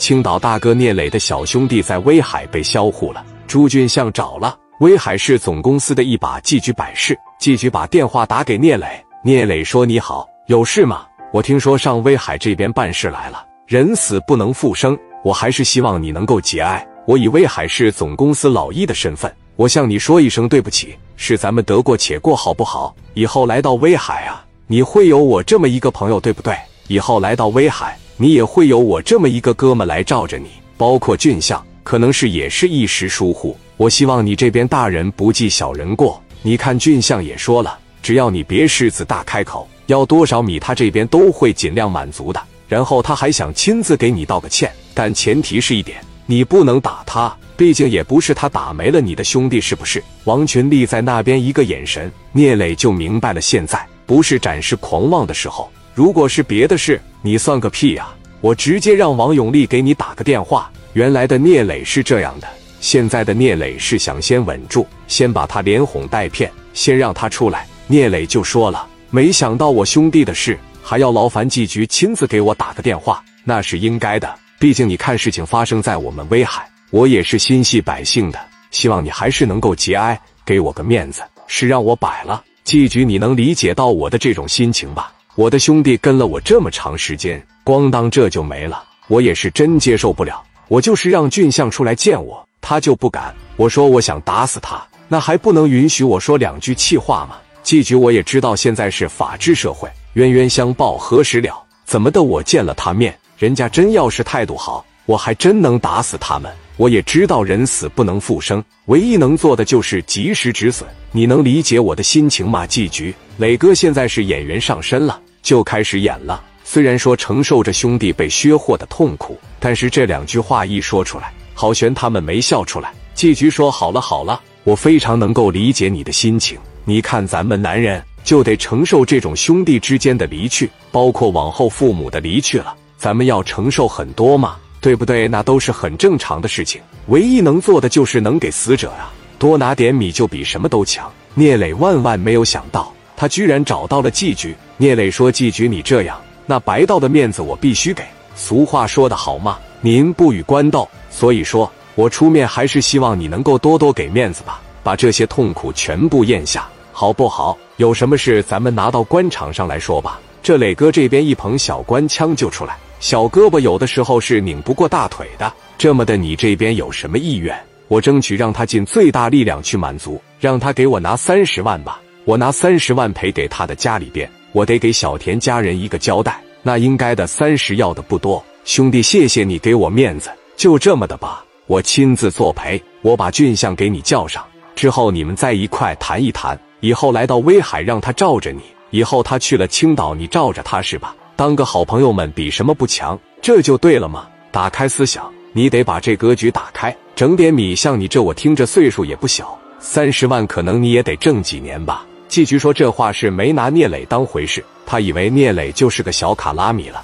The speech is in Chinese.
青岛大哥聂磊的小兄弟在威海被销户了。朱俊相找了威海市总公司的一把寄局摆事，寄局把电话打给聂磊。聂磊说：“你好，有事吗？我听说上威海这边办事来了，人死不能复生，我还是希望你能够节哀。我以威海市总公司老一的身份，我向你说一声对不起，是咱们得过且过，好不好？以后来到威海啊，你会有我这么一个朋友，对不对？以后来到威海。”你也会有我这么一个哥们来罩着你，包括俊相，可能是也是一时疏忽。我希望你这边大人不计小人过。你看俊相也说了，只要你别狮子大开口，要多少米他这边都会尽量满足的。然后他还想亲自给你道个歉，但前提是一点，你不能打他，毕竟也不是他打没了你的兄弟，是不是？王群立在那边一个眼神，聂磊就明白了，现在不是展示狂妄的时候。如果是别的事，你算个屁呀！我直接让王永利给你打个电话。原来的聂磊是这样的，现在的聂磊是想先稳住，先把他连哄带骗，先让他出来。聂磊就说了：“没想到我兄弟的事还要劳烦季局亲自给我打个电话，那是应该的。毕竟你看，事情发生在我们威海，我也是心系百姓的，希望你还是能够节哀，给我个面子。是让我摆了，季局，你能理解到我的这种心情吧？”我的兄弟跟了我这么长时间，咣当这就没了，我也是真接受不了。我就是让俊相出来见我，他就不敢。我说我想打死他，那还不能允许我说两句气话吗？季局我也知道现在是法治社会，冤冤相报何时了？怎么的？我见了他面，人家真要是态度好，我还真能打死他们。我也知道人死不能复生，唯一能做的就是及时止损。你能理解我的心情吗？季局。磊哥现在是演员上身了，就开始演了。虽然说承受着兄弟被削货的痛苦，但是这两句话一说出来，郝璇他们没笑出来。季局说：“好了好了，我非常能够理解你的心情。你看咱们男人就得承受这种兄弟之间的离去，包括往后父母的离去了，咱们要承受很多嘛，对不对？那都是很正常的事情。唯一能做的就是能给死者啊多拿点米，就比什么都强。”聂磊万万没有想到。他居然找到了季局，聂磊说：“季局，你这样，那白道的面子我必须给。俗话说得好嘛，民不与官斗。所以说我出面还是希望你能够多多给面子吧，把这些痛苦全部咽下，好不好？有什么事咱们拿到官场上来说吧。这磊哥这边一捧小官腔就出来，小胳膊有的时候是拧不过大腿的。这么的，你这边有什么意愿？我争取让他尽最大力量去满足，让他给我拿三十万吧。”我拿三十万赔给他的家里边，我得给小田家人一个交代。那应该的三十要的不多，兄弟，谢谢你给我面子，就这么的吧。我亲自作陪，我把俊相给你叫上，之后你们再一块谈一谈。以后来到威海，让他罩着你；以后他去了青岛，你罩着他是吧？当个好朋友们比什么不强？这就对了嘛。打开思想，你得把这格局打开，整点米。像你这，我听着岁数也不小，三十万可能你也得挣几年吧。季局说这话是没拿聂磊当回事，他以为聂磊就是个小卡拉米了。